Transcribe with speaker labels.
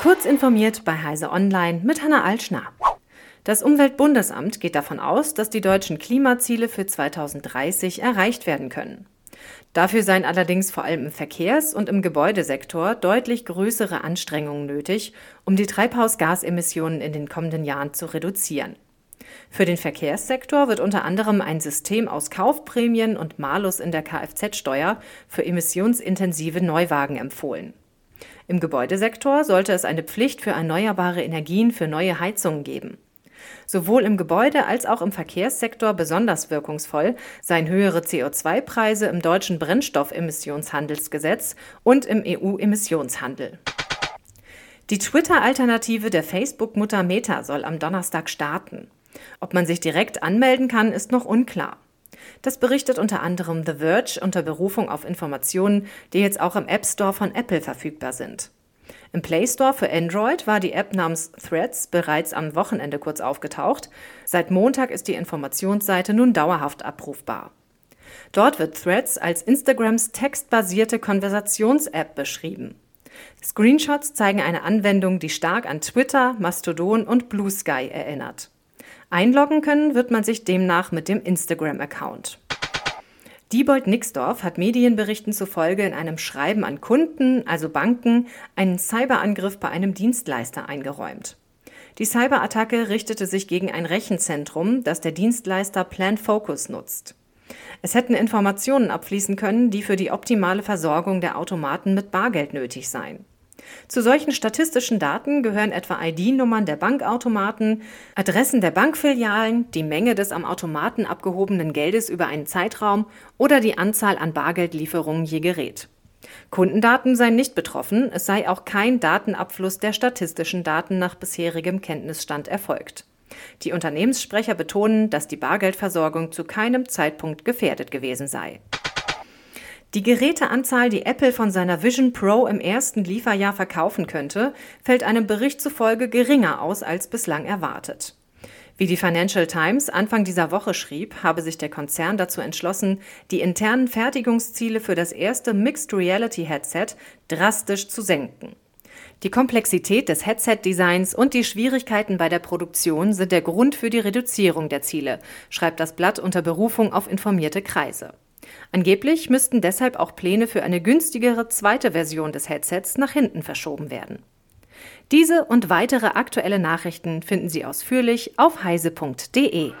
Speaker 1: Kurz informiert bei Heise Online mit Hanna Altschner. Das Umweltbundesamt geht davon aus, dass die deutschen Klimaziele für 2030 erreicht werden können. Dafür seien allerdings vor allem im Verkehrs- und im Gebäudesektor deutlich größere Anstrengungen nötig, um die Treibhausgasemissionen in den kommenden Jahren zu reduzieren. Für den Verkehrssektor wird unter anderem ein System aus Kaufprämien und Malus in der Kfz-Steuer für emissionsintensive Neuwagen empfohlen. Im Gebäudesektor sollte es eine Pflicht für erneuerbare Energien für neue Heizungen geben. Sowohl im Gebäude als auch im Verkehrssektor besonders wirkungsvoll seien höhere CO2-Preise im deutschen Brennstoffemissionshandelsgesetz und im EU-Emissionshandel. Die Twitter-Alternative der Facebook-Mutter Meta soll am Donnerstag starten. Ob man sich direkt anmelden kann, ist noch unklar. Das berichtet unter anderem The Verge unter Berufung auf Informationen, die jetzt auch im App Store von Apple verfügbar sind. Im Play Store für Android war die App namens Threads bereits am Wochenende kurz aufgetaucht. Seit Montag ist die Informationsseite nun dauerhaft abrufbar. Dort wird Threads als Instagrams textbasierte Konversations-App beschrieben. Screenshots zeigen eine Anwendung, die stark an Twitter, Mastodon und Blue Sky erinnert. Einloggen können wird man sich demnach mit dem Instagram-Account. Diebold Nixdorf hat Medienberichten zufolge in einem Schreiben an Kunden, also Banken, einen Cyberangriff bei einem Dienstleister eingeräumt. Die Cyberattacke richtete sich gegen ein Rechenzentrum, das der Dienstleister Plan Focus nutzt. Es hätten Informationen abfließen können, die für die optimale Versorgung der Automaten mit Bargeld nötig seien. Zu solchen statistischen Daten gehören etwa ID-Nummern der Bankautomaten, Adressen der Bankfilialen, die Menge des am Automaten abgehobenen Geldes über einen Zeitraum oder die Anzahl an Bargeldlieferungen je Gerät. Kundendaten seien nicht betroffen, es sei auch kein Datenabfluss der statistischen Daten nach bisherigem Kenntnisstand erfolgt. Die Unternehmenssprecher betonen, dass die Bargeldversorgung zu keinem Zeitpunkt gefährdet gewesen sei. Die Geräteanzahl, die Apple von seiner Vision Pro im ersten Lieferjahr verkaufen könnte, fällt einem Bericht zufolge geringer aus als bislang erwartet. Wie die Financial Times Anfang dieser Woche schrieb, habe sich der Konzern dazu entschlossen, die internen Fertigungsziele für das erste Mixed Reality Headset drastisch zu senken. Die Komplexität des Headset-Designs und die Schwierigkeiten bei der Produktion sind der Grund für die Reduzierung der Ziele, schreibt das Blatt unter Berufung auf informierte Kreise. Angeblich müssten deshalb auch Pläne für eine günstigere zweite Version des Headsets nach hinten verschoben werden. Diese und weitere aktuelle Nachrichten finden Sie ausführlich auf heise.de.